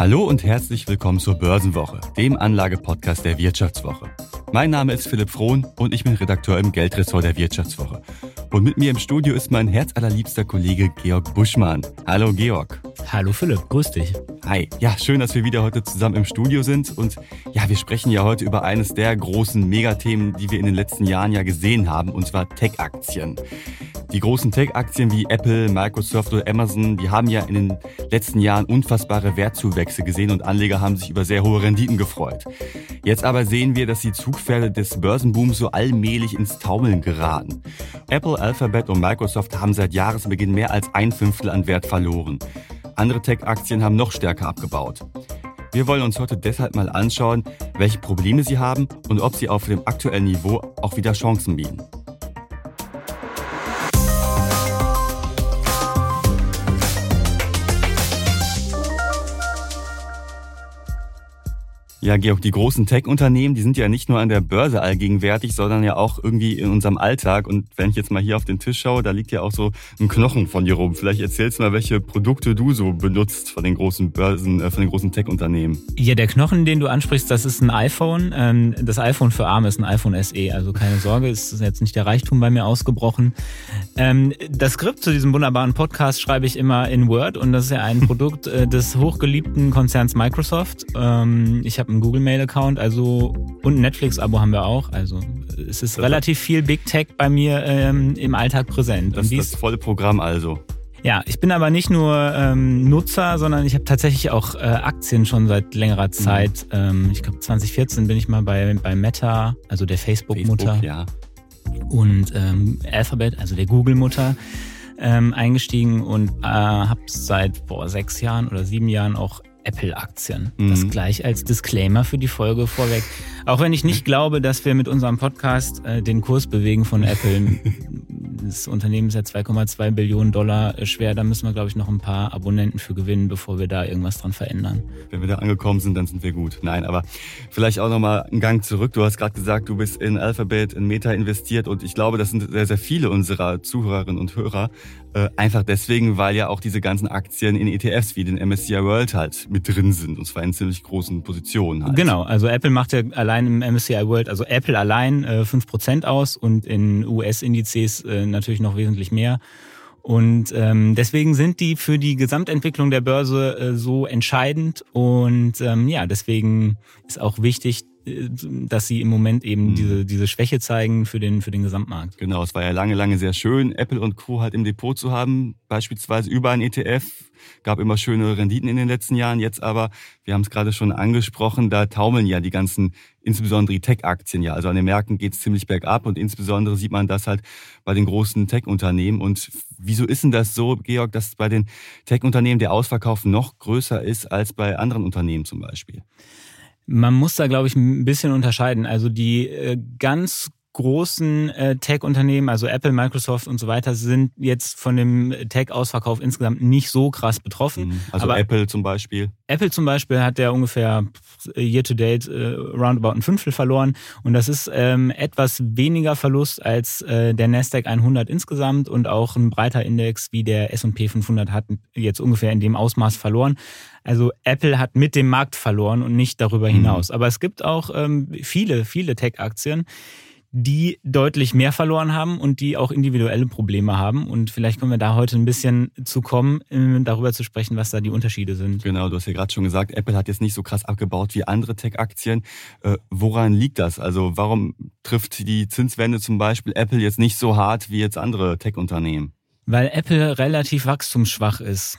Hallo und herzlich willkommen zur Börsenwoche, dem Anlagepodcast der Wirtschaftswoche. Mein Name ist Philipp Frohn und ich bin Redakteur im Geldressort der Wirtschaftswoche. Und mit mir im Studio ist mein herzallerliebster Kollege Georg Buschmann. Hallo Georg. Hallo Philipp, grüß dich. Hi. Ja, schön, dass wir wieder heute zusammen im Studio sind. Und ja, wir sprechen ja heute über eines der großen Megathemen, die wir in den letzten Jahren ja gesehen haben, und zwar Tech-Aktien. Die großen Tech-Aktien wie Apple, Microsoft oder Amazon, die haben ja in den letzten Jahren unfassbare Wertzuwächse gesehen und Anleger haben sich über sehr hohe Renditen gefreut. Jetzt aber sehen wir, dass die Zugpferde des Börsenbooms so allmählich ins Taumeln geraten. Apple, Alphabet und Microsoft haben seit Jahresbeginn mehr als ein Fünftel an Wert verloren. Andere Tech-Aktien haben noch stärker abgebaut. Wir wollen uns heute deshalb mal anschauen, welche Probleme sie haben und ob sie auf dem aktuellen Niveau auch wieder Chancen bieten. Ja, Georg, die großen Tech-Unternehmen, die sind ja nicht nur an der Börse allgegenwärtig, sondern ja auch irgendwie in unserem Alltag. Und wenn ich jetzt mal hier auf den Tisch schaue, da liegt ja auch so ein Knochen von dir rum. Vielleicht erzählst du mal, welche Produkte du so benutzt von den großen Börsen, äh, von den großen Tech-Unternehmen. Ja, der Knochen, den du ansprichst, das ist ein iPhone. Ähm, das iPhone für Arme ist ein iPhone SE. Also keine Sorge, es ist jetzt nicht der Reichtum bei mir ausgebrochen. Ähm, das Skript zu diesem wunderbaren Podcast schreibe ich immer in Word und das ist ja ein Produkt äh, des hochgeliebten Konzerns Microsoft. Ähm, ich habe einen Google Mail Account, also und ein Netflix Abo haben wir auch. Also es ist relativ viel Big Tech bei mir ähm, im Alltag präsent. Das ist das volle Programm also. Ja, ich bin aber nicht nur ähm, Nutzer, sondern ich habe tatsächlich auch äh, Aktien schon seit längerer mhm. Zeit. Mhm. Ähm, ich glaube 2014 bin ich mal bei, bei Meta, also der Facebook-Mutter. Facebook, ja. Und ähm, Alphabet, also der Google-Mutter. Ähm, eingestiegen und äh, habe seit boah, sechs Jahren oder sieben Jahren auch Apple-Aktien. Mhm. Das gleich als Disclaimer für die Folge vorweg. Auch wenn ich nicht glaube, dass wir mit unserem Podcast äh, den Kurs bewegen von Apple. das Unternehmen ist ja 2,2 Billionen Dollar schwer. Da müssen wir, glaube ich, noch ein paar Abonnenten für gewinnen, bevor wir da irgendwas dran verändern. Wenn wir da angekommen sind, dann sind wir gut. Nein, aber vielleicht auch nochmal einen Gang zurück. Du hast gerade gesagt, du bist in Alphabet, in Meta investiert und ich glaube, das sind sehr, sehr viele unserer Zuhörerinnen und Hörer. Äh, einfach deswegen, weil ja auch diese ganzen Aktien in ETFs wie den MSCI World halt mit drin sind und zwar in ziemlich großen Positionen halt. Genau, also Apple macht ja allein im MSCI World, also Apple allein äh, 5% aus und in US-Indizes äh, natürlich noch wesentlich mehr. Und ähm, deswegen sind die für die Gesamtentwicklung der Börse äh, so entscheidend. Und ähm, ja, deswegen ist auch wichtig, dass sie im Moment eben mhm. diese, diese Schwäche zeigen für den, für den Gesamtmarkt. Genau, es war ja lange, lange sehr schön, Apple und Co. halt im Depot zu haben, beispielsweise über ein ETF. Gab immer schöne Renditen in den letzten Jahren. Jetzt aber, wir haben es gerade schon angesprochen, da taumeln ja die ganzen, insbesondere die Tech-Aktien ja. Also an den Märkten geht es ziemlich bergab und insbesondere sieht man das halt bei den großen Tech-Unternehmen. Und wieso ist denn das so, Georg, dass bei den Tech-Unternehmen der Ausverkauf noch größer ist als bei anderen Unternehmen zum Beispiel? Man muss da, glaube ich, ein bisschen unterscheiden. Also die äh, ganz großen äh, Tech-Unternehmen, also Apple, Microsoft und so weiter, sind jetzt von dem Tech-Ausverkauf insgesamt nicht so krass betroffen. Mhm. Also Aber Apple zum Beispiel. Apple zum Beispiel hat ja ungefähr year to date äh, roundabout ein Fünftel verloren und das ist ähm, etwas weniger Verlust als äh, der Nasdaq 100 insgesamt und auch ein breiter Index wie der S&P 500 hat jetzt ungefähr in dem Ausmaß verloren. Also Apple hat mit dem Markt verloren und nicht darüber mhm. hinaus. Mhm. Aber es gibt auch ähm, viele, viele Tech-Aktien, die deutlich mehr verloren haben und die auch individuelle Probleme haben. Und vielleicht können wir da heute ein bisschen zu kommen, äh, darüber zu sprechen, was da die Unterschiede sind. Genau, du hast ja gerade schon gesagt, Apple hat jetzt nicht so krass abgebaut wie andere Tech-Aktien. Äh, woran liegt das? Also warum trifft die Zinswende zum Beispiel Apple jetzt nicht so hart wie jetzt andere Tech-Unternehmen? Weil Apple relativ wachstumsschwach ist.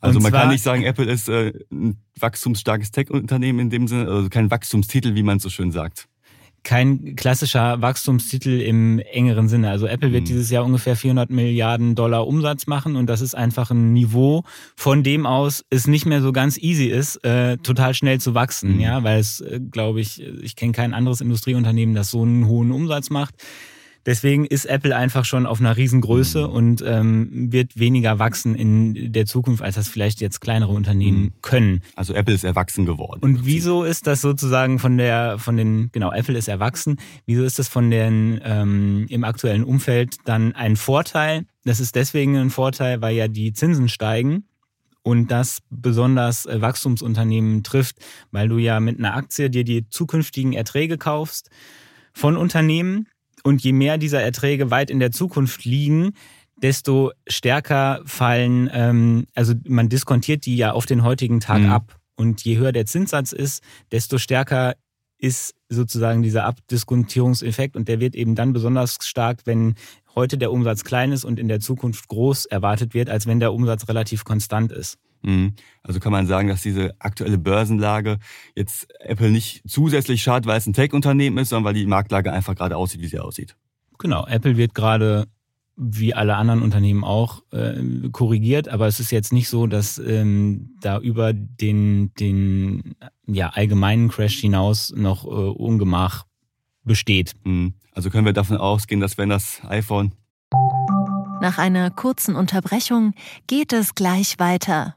Also man kann nicht sagen, Apple ist äh, ein wachstumsstarkes Tech-Unternehmen in dem Sinne, also kein Wachstumstitel, wie man so schön sagt kein klassischer Wachstumstitel im engeren Sinne. Also Apple wird mhm. dieses Jahr ungefähr 400 Milliarden Dollar Umsatz machen und das ist einfach ein Niveau, von dem aus es nicht mehr so ganz easy ist, äh, total schnell zu wachsen, mhm. ja, weil es, äh, glaube ich, ich kenne kein anderes Industrieunternehmen, das so einen hohen Umsatz macht. Deswegen ist Apple einfach schon auf einer Riesengröße mhm. und ähm, wird weniger wachsen in der Zukunft, als das vielleicht jetzt kleinere Unternehmen mhm. können. Also Apple ist erwachsen geworden. Und wieso ist das sozusagen von der, von den, genau, Apple ist erwachsen, wieso ist das von den ähm, im aktuellen Umfeld dann ein Vorteil? Das ist deswegen ein Vorteil, weil ja die Zinsen steigen und das besonders äh, Wachstumsunternehmen trifft, weil du ja mit einer Aktie dir die zukünftigen Erträge kaufst von Unternehmen und je mehr dieser Erträge weit in der Zukunft liegen, desto stärker fallen, ähm, also man diskontiert die ja auf den heutigen Tag mhm. ab. Und je höher der Zinssatz ist, desto stärker ist sozusagen dieser Abdiskontierungseffekt und der wird eben dann besonders stark, wenn heute der Umsatz klein ist und in der Zukunft groß erwartet wird, als wenn der Umsatz relativ konstant ist. Mhm. Also kann man sagen, dass diese aktuelle Börsenlage jetzt Apple nicht zusätzlich schadet, weil es ein Tech-Unternehmen ist, sondern weil die Marktlage einfach gerade aussieht, wie sie aussieht. Genau, Apple wird gerade wie alle anderen Unternehmen auch äh, korrigiert, aber es ist jetzt nicht so, dass ähm, da über den, den ja, allgemeinen Crash hinaus noch äh, Ungemach besteht. Mhm. Also können wir davon ausgehen, dass wenn das iPhone. Nach einer kurzen Unterbrechung geht es gleich weiter.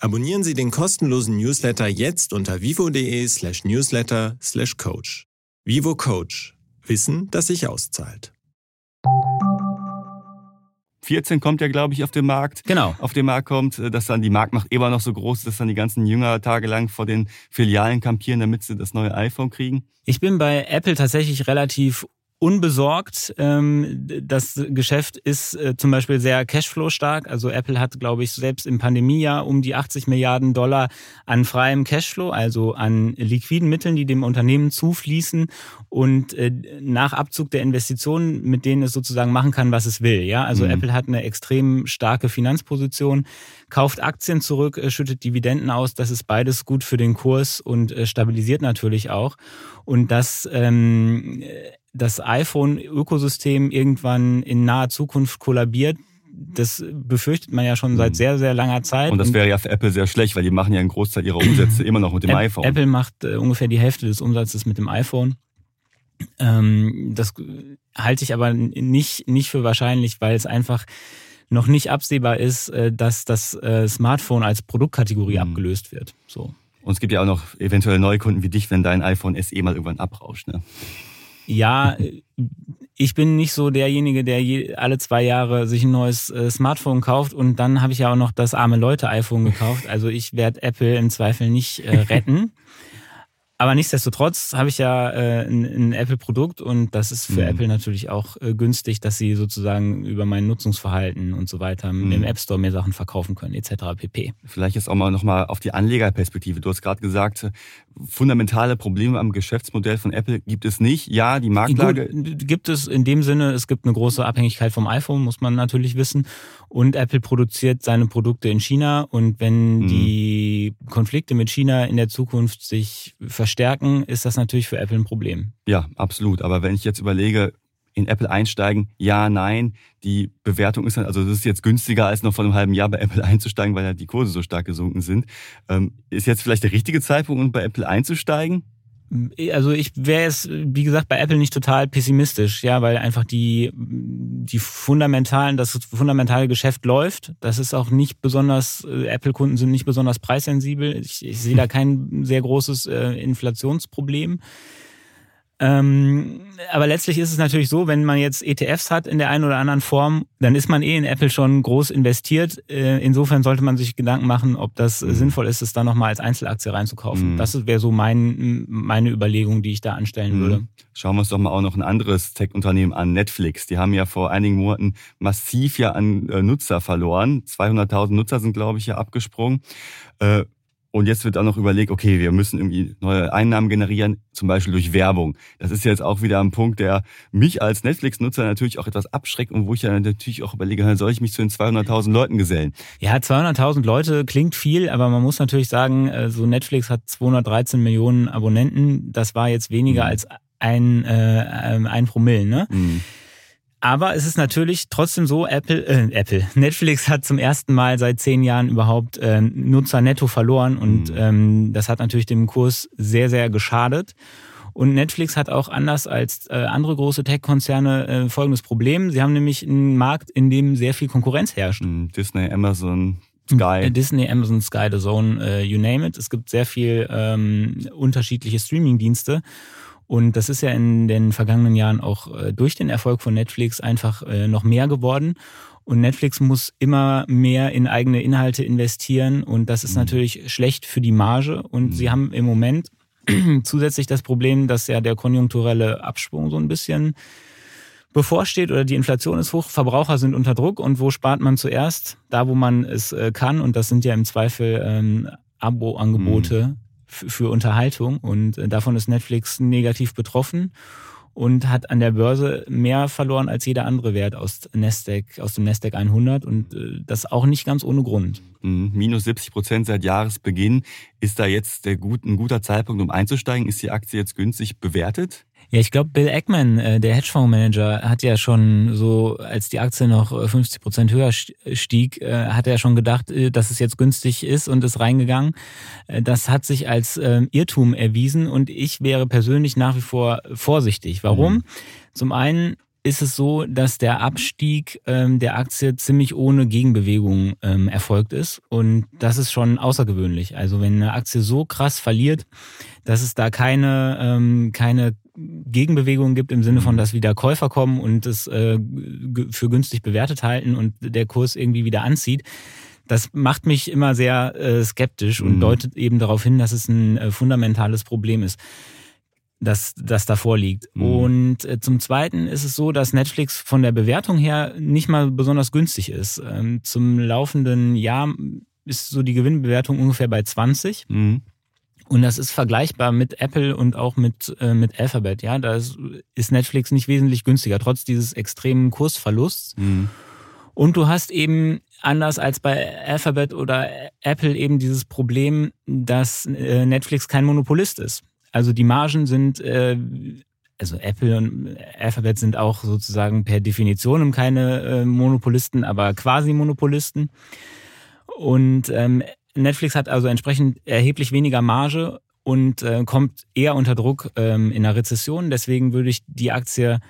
Abonnieren Sie den kostenlosen Newsletter jetzt unter vivo.de slash newsletter slash coach. Vivo Coach. Wissen, das sich auszahlt. 14 kommt ja, glaube ich, auf den Markt. Genau. Auf den Markt kommt, äh, dass dann die Marktmacht immer noch so groß ist, dass dann die ganzen Jünger tagelang vor den Filialen kampieren, damit sie das neue iPhone kriegen. Ich bin bei Apple tatsächlich relativ unbesorgt. Ähm, das Geschäft ist äh, zum Beispiel sehr Cashflow-stark. Also Apple hat, glaube ich, selbst im Pandemiejahr um die 80 Milliarden Dollar an freiem Cashflow, also an liquiden Mitteln, die dem Unternehmen zufließen und äh, nach Abzug der Investitionen, mit denen es sozusagen machen kann, was es will. Ja, also mhm. Apple hat eine extrem starke Finanzposition, kauft Aktien zurück, äh, schüttet Dividenden aus. Das ist beides gut für den Kurs und stabilisiert natürlich auch. Und das ähm, das iPhone-Ökosystem irgendwann in naher Zukunft kollabiert, das befürchtet man ja schon seit mhm. sehr, sehr langer Zeit. Und das wäre ja für Apple sehr schlecht, weil die machen ja einen Großteil ihrer Umsätze immer noch mit dem iPhone. Apple macht äh, ungefähr die Hälfte des Umsatzes mit dem iPhone. Ähm, das halte ich aber nicht, nicht für wahrscheinlich, weil es einfach noch nicht absehbar ist, äh, dass das äh, Smartphone als Produktkategorie mhm. abgelöst wird. So. Und es gibt ja auch noch eventuell Neukunden wie dich, wenn dein iPhone SE mal irgendwann abrauscht. Ne? Ja, ich bin nicht so derjenige, der je, alle zwei Jahre sich ein neues äh, Smartphone kauft und dann habe ich ja auch noch das arme Leute iPhone gekauft. Also ich werde Apple im Zweifel nicht äh, retten. Aber nichtsdestotrotz habe ich ja äh, ein, ein Apple-Produkt und das ist für mhm. Apple natürlich auch äh, günstig, dass sie sozusagen über mein Nutzungsverhalten und so weiter mhm. im App Store mehr Sachen verkaufen können, etc. pp. Vielleicht jetzt auch mal nochmal auf die Anlegerperspektive. Du hast gerade gesagt, fundamentale Probleme am Geschäftsmodell von Apple gibt es nicht. Ja, die Marktlage. Gut, gibt es in dem Sinne, es gibt eine große Abhängigkeit vom iPhone, muss man natürlich wissen. Und Apple produziert seine Produkte in China und wenn mhm. die Konflikte mit China in der Zukunft sich verschieben, verstärken, ist das natürlich für Apple ein Problem. Ja, absolut. Aber wenn ich jetzt überlege, in Apple einsteigen, ja, nein, die Bewertung ist dann, also das ist jetzt günstiger als noch vor einem halben Jahr bei Apple einzusteigen, weil ja die Kurse so stark gesunken sind. Ähm, ist jetzt vielleicht der richtige Zeitpunkt, um bei Apple einzusteigen? Also ich wäre jetzt, wie gesagt, bei Apple nicht total pessimistisch, ja, weil einfach die, die fundamentalen, das fundamentale Geschäft läuft. Das ist auch nicht besonders, äh, Apple-Kunden sind nicht besonders preissensibel. Ich, ich sehe da kein sehr großes äh, Inflationsproblem. Ähm, aber letztlich ist es natürlich so, wenn man jetzt ETFs hat in der einen oder anderen Form, dann ist man eh in Apple schon groß investiert. Äh, insofern sollte man sich Gedanken machen, ob das mhm. sinnvoll ist, es dann nochmal als Einzelaktie reinzukaufen. Mhm. Das wäre so mein, meine Überlegung, die ich da anstellen mhm. würde. Schauen wir uns doch mal auch noch ein anderes Tech-Unternehmen an, Netflix. Die haben ja vor einigen Monaten massiv ja an äh, Nutzer verloren. 200.000 Nutzer sind, glaube ich, ja abgesprungen. Äh, und jetzt wird auch noch überlegt, okay, wir müssen irgendwie neue Einnahmen generieren, zum Beispiel durch Werbung. Das ist jetzt auch wieder ein Punkt, der mich als Netflix-Nutzer natürlich auch etwas abschreckt und wo ich ja natürlich auch überlege, soll ich mich zu den 200.000 Leuten gesellen? Ja, 200.000 Leute klingt viel, aber man muss natürlich sagen, äh, so Netflix hat 213 Millionen Abonnenten. Das war jetzt weniger mhm. als ein, äh, ein Promille, ne? Mhm. Aber es ist natürlich trotzdem so, Apple, äh, Apple, Netflix hat zum ersten Mal seit zehn Jahren überhaupt äh, Nutzer netto verloren und mhm. ähm, das hat natürlich dem Kurs sehr, sehr geschadet. Und Netflix hat auch anders als äh, andere große Tech-Konzerne äh, folgendes Problem. Sie haben nämlich einen Markt, in dem sehr viel Konkurrenz herrscht. Mhm. Disney, Amazon, Sky. Äh, Disney, Amazon, Sky, The Zone, äh, you name it. Es gibt sehr viel ähm, unterschiedliche Streaming-Dienste. Und das ist ja in den vergangenen Jahren auch äh, durch den Erfolg von Netflix einfach äh, noch mehr geworden. Und Netflix muss immer mehr in eigene Inhalte investieren. Und das ist mhm. natürlich schlecht für die Marge. Und mhm. sie haben im Moment zusätzlich das Problem, dass ja der konjunkturelle Abschwung so ein bisschen bevorsteht oder die Inflation ist hoch, Verbraucher sind unter Druck und wo spart man zuerst? Da, wo man es äh, kann und das sind ja im Zweifel ähm, Abo-Angebote, mhm für Unterhaltung und äh, davon ist Netflix negativ betroffen und hat an der Börse mehr verloren als jeder andere Wert aus Nasdaq, aus dem Nasdaq 100 und äh, das auch nicht ganz ohne Grund. Mhm. Minus 70 Prozent seit Jahresbeginn. Ist da jetzt der gut, ein guter Zeitpunkt, um einzusteigen? Ist die Aktie jetzt günstig bewertet? Ja, ich glaube, Bill Eckman, äh, der Hedgefondsmanager, hat ja schon so, als die Aktie noch 50 äh, Prozent höher stieg, äh, hat er schon gedacht, dass es jetzt günstig ist und ist reingegangen. Das hat sich als ähm, Irrtum erwiesen und ich wäre persönlich nach wie vor vorsichtig. Warum? Mhm. Zum einen ist es so, dass der Abstieg ähm, der Aktie ziemlich ohne Gegenbewegung ähm, erfolgt ist. Und das ist schon außergewöhnlich. Also wenn eine Aktie so krass verliert, dass es da keine, ähm, keine Gegenbewegung gibt im Sinne von, mhm. dass wieder Käufer kommen und es äh, für günstig bewertet halten und der Kurs irgendwie wieder anzieht. Das macht mich immer sehr äh, skeptisch und mhm. deutet eben darauf hin, dass es ein äh, fundamentales Problem ist das, das davor liegt. Mhm. Und äh, zum Zweiten ist es so, dass Netflix von der Bewertung her nicht mal besonders günstig ist. Ähm, zum laufenden Jahr ist so die Gewinnbewertung ungefähr bei 20. Mhm. Und das ist vergleichbar mit Apple und auch mit, äh, mit Alphabet. Ja, da ist, ist Netflix nicht wesentlich günstiger, trotz dieses extremen Kursverlusts. Mhm. Und du hast eben anders als bei Alphabet oder Apple eben dieses Problem, dass äh, Netflix kein Monopolist ist. Also die Margen sind, äh, also Apple und Alphabet sind auch sozusagen per Definition keine äh, Monopolisten, aber quasi Monopolisten. Und ähm, Netflix hat also entsprechend erheblich weniger Marge und äh, kommt eher unter Druck ähm, in einer Rezession. Deswegen würde ich die Aktie,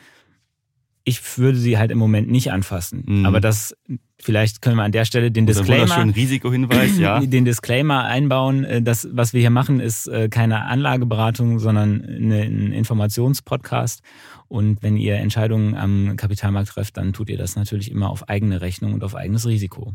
ich würde sie halt im Moment nicht anfassen. Mhm. Aber das Vielleicht können wir an der Stelle den Disclaimer, Risikohinweis, ja. den Disclaimer einbauen. Äh, das, was wir hier machen, ist äh, keine Anlageberatung, sondern ein Informationspodcast. Und wenn ihr Entscheidungen am Kapitalmarkt trefft, dann tut ihr das natürlich immer auf eigene Rechnung und auf eigenes Risiko.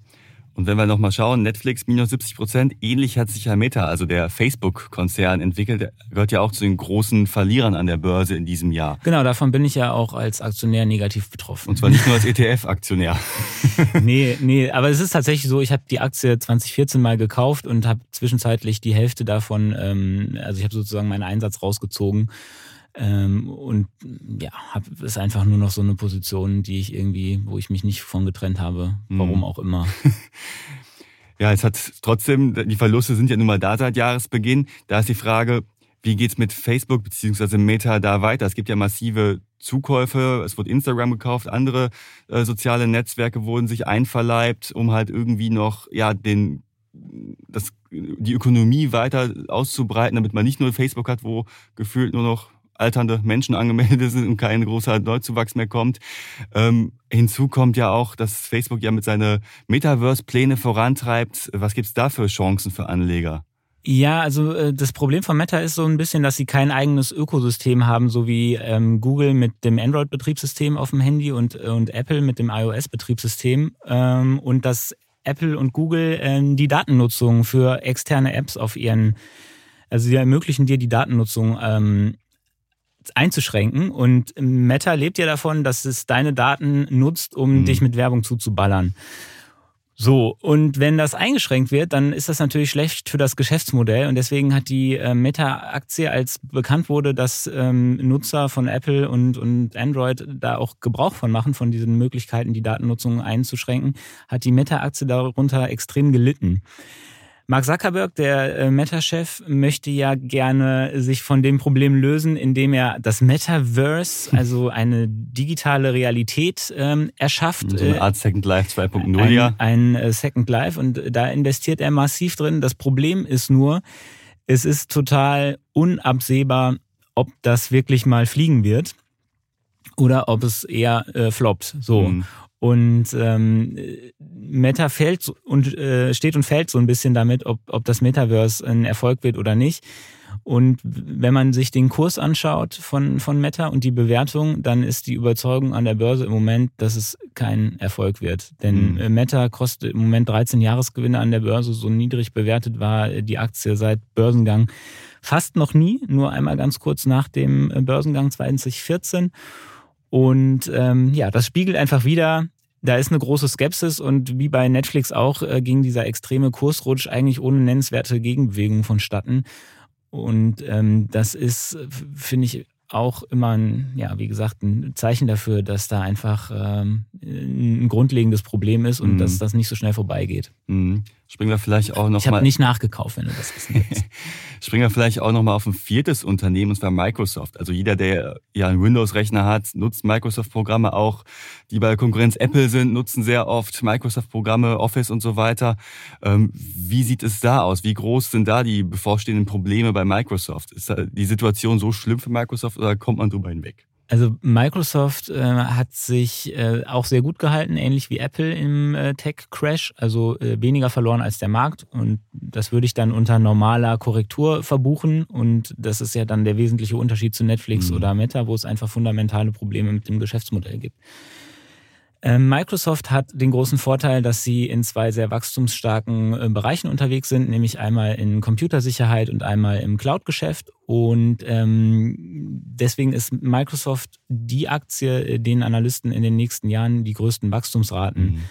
und wenn wir nochmal schauen, Netflix minus 70 Prozent, ähnlich hat sich ja Meta, also der Facebook-Konzern, entwickelt. Der gehört ja auch zu den großen Verlierern an der Börse in diesem Jahr. Genau, davon bin ich ja auch als Aktionär negativ betroffen. Und zwar nicht nur als ETF-Aktionär. nee, nee, aber es ist tatsächlich so, ich habe die Aktie 2014 mal gekauft und habe zwischenzeitlich die Hälfte davon, ähm, also ich habe sozusagen meinen Einsatz rausgezogen ähm, und ja, hab, ist einfach nur noch so eine Position, die ich irgendwie, wo ich mich nicht von getrennt habe, warum mhm. auch immer. ja, es hat trotzdem, die Verluste sind ja nun mal da seit Jahresbeginn. Da ist die Frage, wie geht's mit Facebook bzw. Meta da weiter? Es gibt ja massive Zukäufe, es wurde Instagram gekauft, andere äh, soziale Netzwerke wurden sich einverleibt, um halt irgendwie noch ja den das, die Ökonomie weiter auszubreiten, damit man nicht nur Facebook hat, wo gefühlt nur noch alternde Menschen angemeldet sind und kein großer Neuzuwachs mehr kommt. Ähm, hinzu kommt ja auch, dass Facebook ja mit seinen Metaverse-Pläne vorantreibt. Was gibt's da für Chancen für Anleger? Ja, also äh, das Problem von Meta ist so ein bisschen, dass sie kein eigenes Ökosystem haben, so wie ähm, Google mit dem Android-Betriebssystem auf dem Handy und, und Apple mit dem iOS-Betriebssystem. Ähm, und das Apple und Google ähm, die Datennutzung für externe Apps auf ihren, also sie ermöglichen dir die Datennutzung ähm, einzuschränken. Und Meta lebt ja davon, dass es deine Daten nutzt, um mhm. dich mit Werbung zuzuballern. So, und wenn das eingeschränkt wird, dann ist das natürlich schlecht für das Geschäftsmodell. Und deswegen hat die äh, Meta-Aktie, als bekannt wurde, dass ähm, Nutzer von Apple und, und Android da auch Gebrauch von machen, von diesen Möglichkeiten, die Datennutzung einzuschränken, hat die Meta-Aktie darunter extrem gelitten. Mark Zuckerberg, der äh, Meta-Chef, möchte ja gerne sich von dem Problem lösen, indem er das Metaverse, also eine digitale Realität, ähm, erschafft. So eine Art Second Life 2.0, ja. Ein äh, Second Life und da investiert er massiv drin. Das Problem ist nur, es ist total unabsehbar, ob das wirklich mal fliegen wird oder ob es eher äh, floppt. So. Mhm. Und ähm, Meta fällt und äh, steht und fällt so ein bisschen damit, ob, ob das Metaverse ein Erfolg wird oder nicht. Und wenn man sich den Kurs anschaut von, von Meta und die Bewertung, dann ist die Überzeugung an der Börse im Moment, dass es kein Erfolg wird. Denn mhm. Meta kostet im Moment 13 Jahresgewinne an der Börse. So niedrig bewertet war die Aktie seit Börsengang fast noch nie, nur einmal ganz kurz nach dem Börsengang 2014. Und ähm, ja, das spiegelt einfach wieder, da ist eine große Skepsis und wie bei Netflix auch äh, ging dieser extreme Kursrutsch eigentlich ohne nennenswerte Gegenbewegung vonstatten. Und ähm, das ist, finde ich, auch immer ein, ja, wie gesagt, ein Zeichen dafür, dass da einfach ähm, ein grundlegendes Problem ist und mhm. dass das nicht so schnell vorbeigeht. Mhm. Springen wir vielleicht auch noch ich habe nicht nachgekauft, wenn du das wissen willst. Springen wir vielleicht auch noch mal auf ein viertes Unternehmen, und zwar Microsoft. Also jeder, der ja einen Windows-Rechner hat, nutzt Microsoft-Programme auch. Die bei Konkurrenz Apple sind, nutzen sehr oft Microsoft-Programme, Office und so weiter. Ähm, wie sieht es da aus? Wie groß sind da die bevorstehenden Probleme bei Microsoft? Ist die Situation so schlimm für Microsoft oder kommt man drüber hinweg? Also Microsoft äh, hat sich äh, auch sehr gut gehalten, ähnlich wie Apple im äh, Tech-Crash, also äh, weniger verloren als der Markt. Und das würde ich dann unter normaler Korrektur verbuchen. Und das ist ja dann der wesentliche Unterschied zu Netflix mhm. oder Meta, wo es einfach fundamentale Probleme mit dem Geschäftsmodell gibt. Ähm, Microsoft hat den großen Vorteil, dass sie in zwei sehr wachstumsstarken äh, Bereichen unterwegs sind, nämlich einmal in Computersicherheit und einmal im Cloud-Geschäft. Und ähm, deswegen ist Microsoft die Aktie, äh, den Analysten in den nächsten Jahren die größten Wachstumsraten mhm.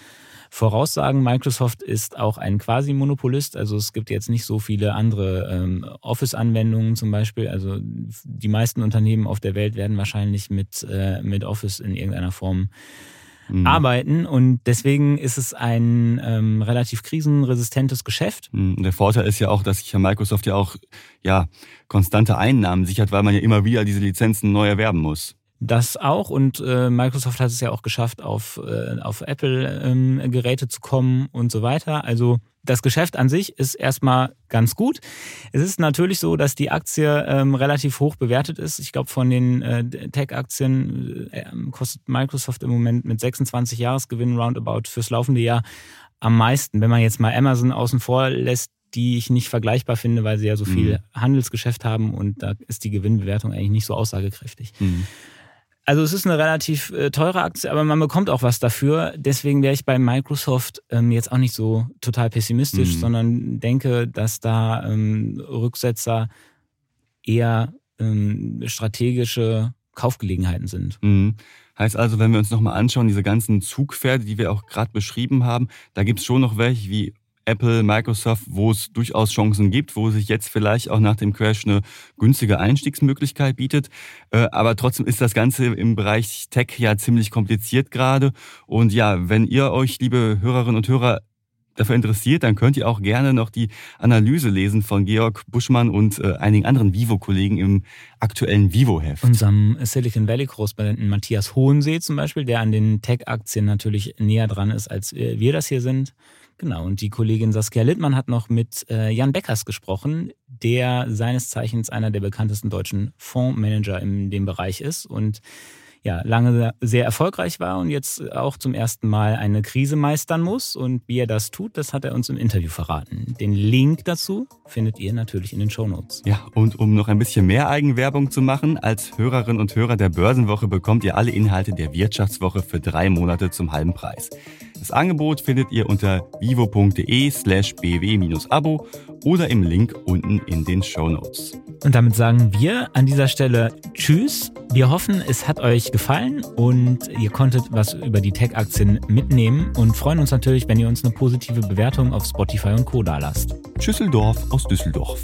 voraussagen. Microsoft ist auch ein Quasi-Monopolist, also es gibt jetzt nicht so viele andere ähm, Office-Anwendungen zum Beispiel. Also die meisten Unternehmen auf der Welt werden wahrscheinlich mit, äh, mit Office in irgendeiner Form mhm. arbeiten. Und deswegen ist es ein ähm, relativ krisenresistentes Geschäft. Mhm. Der Vorteil ist ja auch, dass sich ja Microsoft ja auch ja, konstante Einnahmen sichert, weil man ja immer wieder diese Lizenzen neu erwerben muss. Das auch und äh, Microsoft hat es ja auch geschafft, auf, äh, auf Apple-Geräte ähm, zu kommen und so weiter. Also das Geschäft an sich ist erstmal ganz gut. Es ist natürlich so, dass die Aktie ähm, relativ hoch bewertet ist. Ich glaube, von den äh, Tech-Aktien äh, kostet Microsoft im Moment mit 26 Jahresgewinn roundabout fürs laufende Jahr am meisten. Wenn man jetzt mal Amazon außen vor lässt, die ich nicht vergleichbar finde, weil sie ja so viel mhm. Handelsgeschäft haben und da ist die Gewinnbewertung eigentlich nicht so aussagekräftig. Mhm. Also es ist eine relativ äh, teure Aktie, aber man bekommt auch was dafür. Deswegen wäre ich bei Microsoft ähm, jetzt auch nicht so total pessimistisch, mhm. sondern denke, dass da ähm, Rücksetzer eher ähm, strategische Kaufgelegenheiten sind. Mhm. Heißt also, wenn wir uns nochmal anschauen, diese ganzen Zugpferde, die wir auch gerade beschrieben haben, da gibt es schon noch welche wie Apple, Microsoft, wo es durchaus Chancen gibt, wo sich jetzt vielleicht auch nach dem Crash eine günstige Einstiegsmöglichkeit bietet. Äh, aber trotzdem ist das Ganze im Bereich Tech ja ziemlich kompliziert gerade. Und ja, wenn ihr euch, liebe Hörerinnen und Hörer, dafür interessiert, dann könnt ihr auch gerne noch die Analyse lesen von Georg Buschmann und äh, einigen anderen Vivo-Kollegen im aktuellen Vivo-Heft. Unserem Silicon Valley-Korrespondenten Matthias Hohensee zum Beispiel, der an den Tech-Aktien natürlich näher dran ist, als wir das hier sind. Genau, und die Kollegin Saskia Littmann hat noch mit äh, Jan Beckers gesprochen, der seines Zeichens einer der bekanntesten deutschen Fondsmanager in dem Bereich ist und ja, lange sehr erfolgreich war und jetzt auch zum ersten Mal eine Krise meistern muss. Und wie er das tut, das hat er uns im Interview verraten. Den Link dazu findet ihr natürlich in den Show Notes. Ja, und um noch ein bisschen mehr Eigenwerbung zu machen, als Hörerinnen und Hörer der Börsenwoche bekommt ihr alle Inhalte der Wirtschaftswoche für drei Monate zum halben Preis. Das Angebot findet ihr unter vivo.de slash bw-abo oder im Link unten in den Show Notes. Und damit sagen wir an dieser Stelle Tschüss. Wir hoffen, es hat euch gefallen und ihr konntet was über die Tech-Aktien mitnehmen und freuen uns natürlich, wenn ihr uns eine positive Bewertung auf Spotify und Co. da lasst. Schüsseldorf aus Düsseldorf.